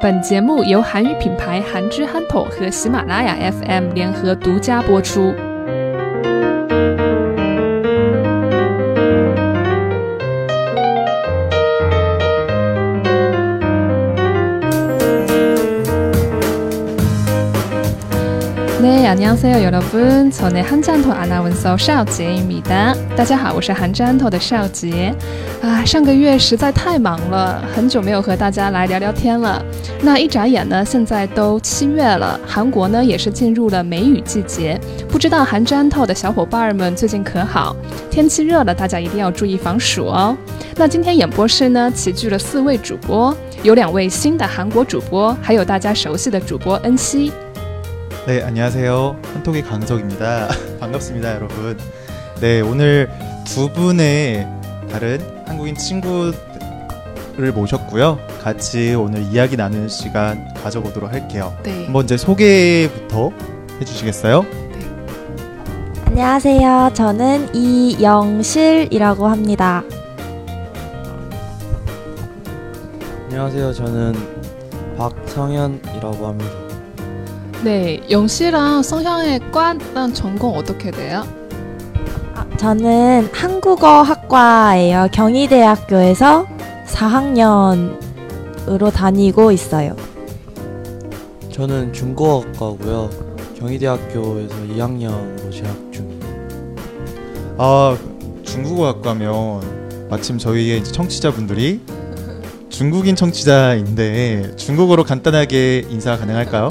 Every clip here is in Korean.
本节目由韩语品牌韩之憨头和喜马拉雅 FM 联合独家播出。 안녕하세요, 여러분. 저는 한잔토 아나운서 邵杰입니다大家好，我是韩占头的邵杰。啊，上个月实在太忙了，很久没有和大家来聊聊天了。那一眨眼呢，现在都七月了，韩国呢也是进入了梅雨季节。不知道韩占头的小伙伴们最近可好？天气热了，大家一定要注意防暑哦。那今天演播室呢，齐聚了四位主播，有两位新的韩国主播，还有大家熟悉的主播恩熙。 네, 안녕하세요. 한톡의 강석입니다. 반갑습니다, 여러분. 네, 오늘 두 분의 다른 한국인 친구를 모셨고요. 같이 오늘 이야기 나누는 시간 가져보도록 할게요. 对， 한번 이제 소개부터 해주시겠어요? 안녕하세요. 저는 이영실이라고 합니다. 안녕하세요. 저는 박성현이라고 합니다. 네, 영 씨랑 성향의 과랑 전공 어떻게 돼요? 아, 저는 한국어 학과예요. 경희대학교에서 4학년으로 다니고 있어요. 저는 중국어학과고요. 경희대학교에서 2학년으로 재학 중이에요. 아, 중국어 학과면 마침 저희의 이제 청취자분들이 중국인 청취자인데 중국어로 간단하게 인사 가능할까요?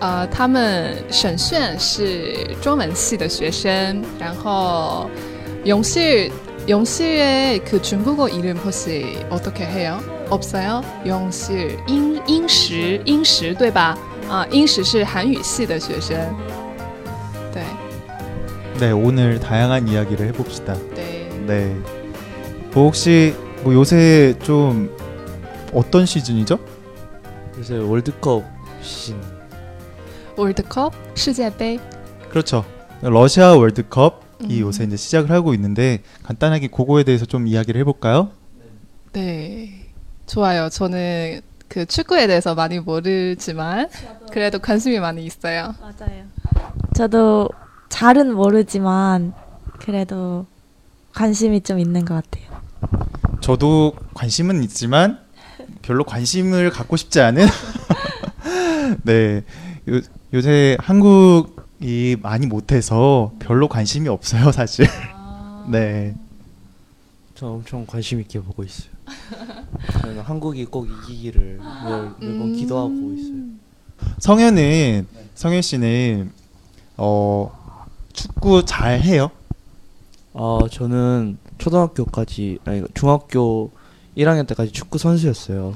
呃，他们沈炫是中文系的学生，然后용실용실의그 중국어 이름 혹시 어떻게 해요? 없어요? 용실英英石英石对吧？啊，英石是韩语系的学生。对 네, 오늘 다양한 이야기를 해봅시다. 对， 네. 뭐 혹시 뭐 요새 좀 어떤 시즌이죠? 요새 월드컵 시즌. 월드컵, 세계杯. 그렇죠. 러시아 월드컵이 음. 요새 이제 시작을 하고 있는데 간단하게 그거에 대해서 좀 이야기를 해볼까요? 네, 좋아요. 저는 그 축구에 대해서 많이 모르지만 그래도 관심이 많이 있어요. 맞아요. 저도 잘은 모르지만 그래도 관심이 좀 있는 것 같아요. 저도 관심은 있지만 별로 관심을 갖고 싶지 않은 네 요, 요새 한국이 많이 못해서 별로 관심이 없어요 사실 네저 엄청 관심 있게 보고 있어요. 저는 한국이 꼭 이기기를 매- 매번 음. 기도하고 있어요. 성현은 성현 씨는 어 축구 잘 해요 아 저는 초등학교까지 아니 중학교 1학년 때까지 축구 선수였어요.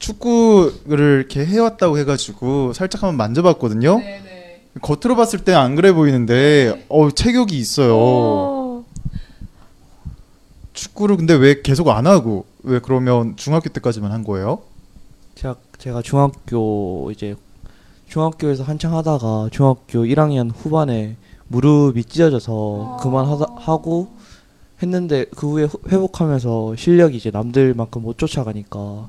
축구를 이렇게 해왔다고 해가지고 살짝 한번 만져봤거든요 네네. 겉으로 봤을 때 안 그래 보이는데 어 체격이 있어요 오. 축구를 근데 왜 계속 안 하고 왜 그러면 중학교 때까지만 한 거예요? 제가 제가 중학교 이제 중학교에서 한창 하다가 중학교 1학년 후반에 무릎이 찢어져서 그만하다 하고 했는데 그 후에 후- 회복하면서 실력이 이제 남들만큼 못 쫓아가니까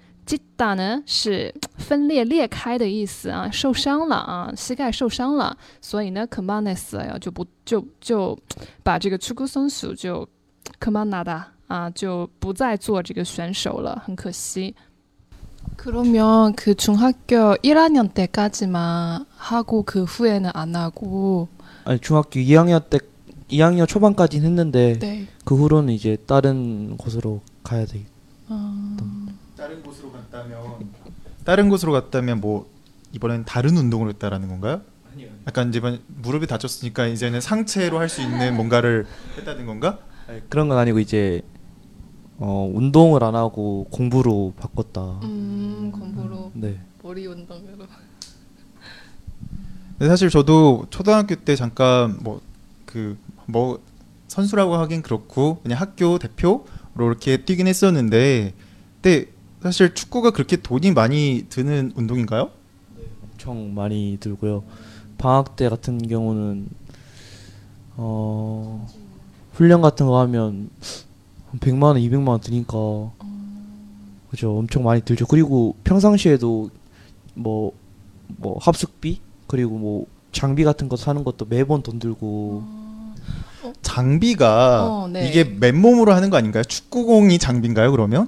찢다呢是分裂裂开的意思啊，受伤了啊，膝盖受伤了，所以呢그만했어요就不就就把这个축구선수就그만하다啊，就不再做这个选手了，很可惜。 그러면 그 중학교 1학년 때까지만 하고 그 후에는 안 하고 아니 중학교 2학년 때 2학년 초반까지는 했는데 네. 그 후로는 이제 다른 곳으로 가야 돼. 어... 다 른 곳으로 갔다면 다른 곳으로 갔다면 뭐 이번엔 다른 운동을 했다라는 건가요? 아니요. 약간 이제 이번 무릎이 다쳤으니까 이제는 상체로 할 수 있는 뭔가를 했다는 건가? 아니, 그런 건 아니고 이제 어, 운동을 안 하고 공부로 바꿨다. 음, 공부로 네. 머리 운동으로. 근데 사실 저도 초등학교 때 잠깐 뭐 그 뭐 선수라고 하긴 그렇고 그냥 학교 대표로 이렇게 뛰긴 했었는데 근데 사실 축구가 그렇게 돈이 많이 드는 운동인가요? 엄청 많이 들고요. 방학 때 같은 경우는 어 훈련 같은 거 하면 한 100만 원, 200만 원 드니까 그죠. 엄청 많이 들죠. 그리고 평상시에도 뭐뭐 합숙비 그리고 뭐 장비 같은 거 사는 것도 매번 돈 들고 장비가 어, 네. 이게 맨몸으로 하는 거 아닌가요? 축구공이 장비인가요? 그러면?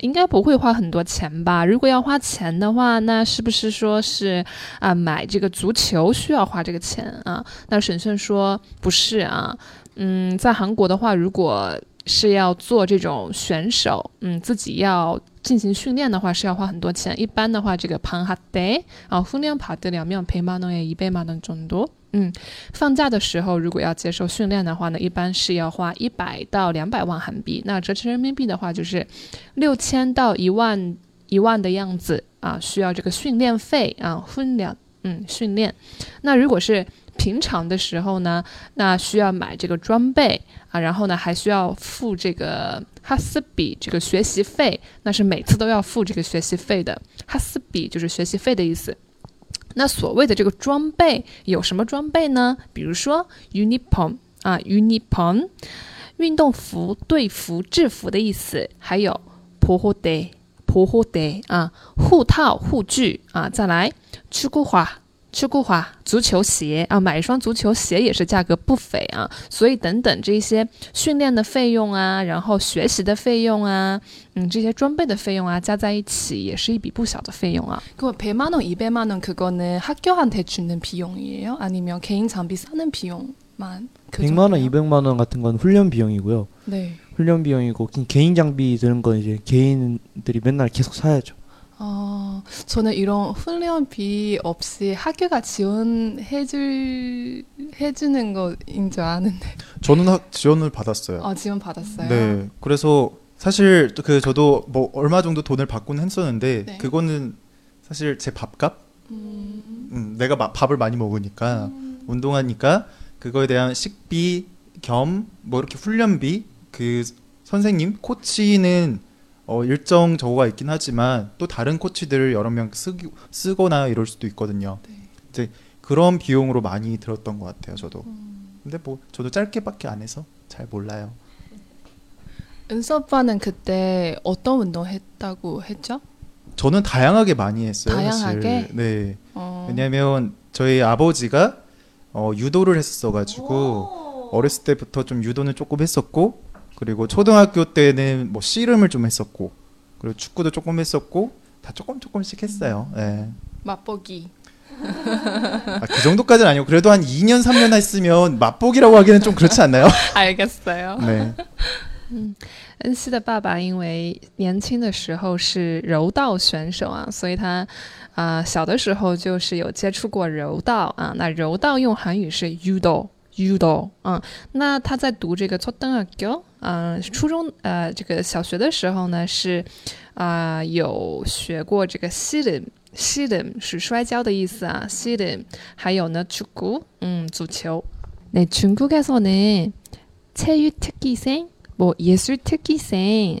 应该不会花很多钱吧？如果要花钱的话，那是不是说是啊，买这个足球需要花这个钱啊？那沈炫说不是啊，嗯，在韩国的话，如果是要做这种选手，嗯，自己要进行训练的话是要花很多钱。一般的话，这个방학때啊，훈련받으려면100만원에이백만원 정도。 嗯，放假的时候如果要接受训练的话呢，一般是要花一百到两百万韩币。那折成人民币的话，就是六千到一万一万的样子啊，需要这个训练费啊，训练，嗯，训练。那如果是平常的时候呢，那需要买这个装备啊，然后呢还需要付这个哈斯比这个学习费，那是每次都要付这个学习费的。哈斯比就是学习费的意思。那所谓的这个装备有什么装备呢？比如说 uniform 啊，uniform 运动服、队服、制服的意思，还有 p o h o d a p o h o d a 啊，护套、护具啊，再来 c h u g 吃固滑足球鞋啊，买一双足球鞋也是价格不菲啊，所以等等这些训练的费用啊，然后学习的费用啊，嗯，这些装备的费用啊，加在一起也是一笔不小的费用啊。그백만원2백만원그거는학교한테주는비용이에요아니면개인장비사는비용만 100만 원, 200만 원 같은 건 훈련 비용이고요. 네. 훈련 비용이고 개인 장비 드는 건 이제 개인들이 맨날 계속 사야죠. 어, 저는 이런 훈련 비 없이 학교가 지원해줄 해주는 거인 줄 아는데. 저는 학- 지원을 받았어요. 어, 지원 받았어요. 네. 그래서 사실 그 저도 뭐 얼마 정도 돈을 받고는 했었는데 네. 그거는 사실 제 밥값? 음, 음, 내가 마- 밥을 많이 먹으니까 운동하니까 그거에 대한 식비 겸 뭐 이렇게 훈련비 그 선생님 코치는 어, 일정 저거가 있긴 하지만 또 다른 코치들을 여러 명 쓰기, 쓰거나 이럴 수도 있거든요. 네. 이제 그런 비용으로 많이 들었던 것 같아요, 저도. 음. 근데 뭐 저도 짧게밖에 안 해서 잘 몰라요. 은수 오빠는 그때 어떤 운동 했다고 했죠? 저는 다양하게 많이 했어요. 다양하게? 사실. 네. 어, 왜냐면 저희 아버지가 어, 유도를 했었어가지고 어렸을 때부터 좀 유도는 조금 했었고 그리고 초등학교 때는 뭐 씨름을 좀 했었고 그리고 축구도 조금 했었고 다 조금 조금씩 했어요. 예. 맛보기. 아, 그 정도까지는 아니고 그래도 한 2년 3년 했으면 맛보기라고 하기는 좀 그렇지 않나요? 알겠어요. 네. 恩熙的爸爸因为年轻的时候是柔道选手啊，所以他啊、小的时候就是有接触过柔道啊。那柔道用韩语是 judo 유도嗯，那他在读这个초등학교啊，初中呃这个小学的时候呢是啊、有学过这个씨름 씨름是摔跤的意思啊씨름还有呢축구嗯足球。네중국에서는체육특기생뭐예술특기생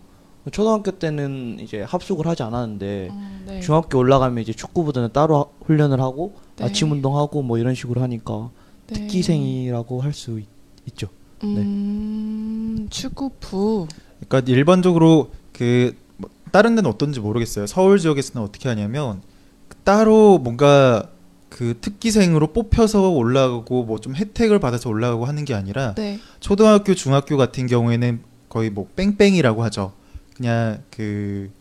초등학교 때는 이제 합숙을 하지 않았는데 음, 네. 중학교 올라가면 이제 축구부들은 따로 하- 훈련을 하고 네. 아침 운동하고 뭐 이런 식으로 하니까 네. 특기생이라고 할 수 있죠. 음, 축구부. 그러니까 일반적으로 그 뭐 다른 데는 어떤지 모르겠어요. 서울 지역에서는 어떻게 하냐면 따로 뭔가 그 특기생으로 뽑혀서 올라가고 뭐 좀 혜택을 받아서 올라가고 하는 게 아니라 네. 초등학교, 중학교 같은 경우에는 거의 뭐 뺑뺑이라고 하죠. 그냥 그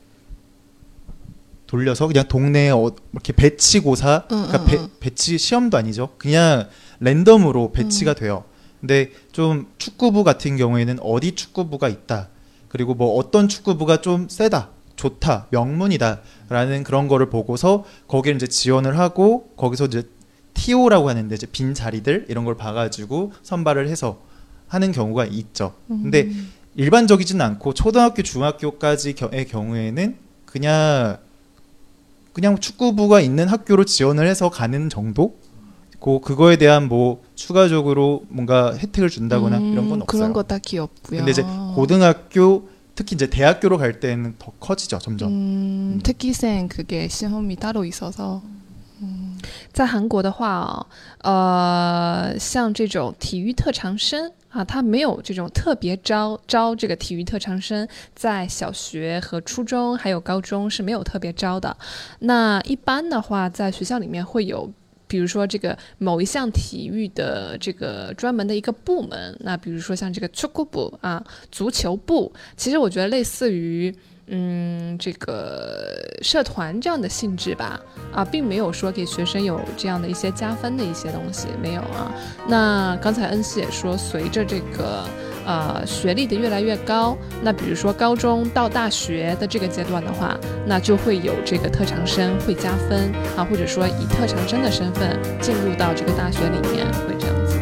돌려서 그냥 동네 어, 이렇게 배치고사, 응, 그러니까 응, 배, 응. 배 치 시험도 아니죠. 그냥 랜덤으로 배치가 돼요. 근데 좀 축구부 같은 경우에는 어디 축구부가 있다. 그리고 뭐 어떤 축구부가 좀 세다. 좋다. 명문이다라는 그런 거를 보고서 거기를 이제 지원을 하고 거기서 이제 TO라고 하는데 이제 빈 자리들 이런 걸 봐 가지고 선발을 해서 하는 경우가 있죠. 근데 음. 일반적이지는 않고 초등학교, 중학교까지의 경우에는 그냥 그냥 축구부가 있는 학교로 지원을 해서 가는 정도? 고 그거에 대한 뭐 추가적으로 뭔가 혜택을 준다거나 음, 이런 건 없어요. 그런 거 딱히 없고요. 근데 이제 고등학교 특히 이제 대학교로 갈 때는 더 커지죠 점점. 음, 음. 특기생 그게 시험이 따로 있어서. 음. 在韩国的话哦，呃，像这种体育特长生 啊，他没有这种特别招招这个体育特长生，在小学和初中还有高中是没有特别招的。那一般的话，在学校里面会有。比如说这个某一项体育的这个专门的一个部门，那比如说像这个足球部啊，足球部，其实我觉得类似于嗯这个社团这样的性质吧，啊，并没有说给学生有这样的一些加分的一些东西，没有啊。那刚才恩熙也说，随着这个呃学历的越来越高，那比如说高中到大学的这个阶段的话，那就会有这个特长生会加分啊，或者说以特长生的身份进入到这个大学里面会这样子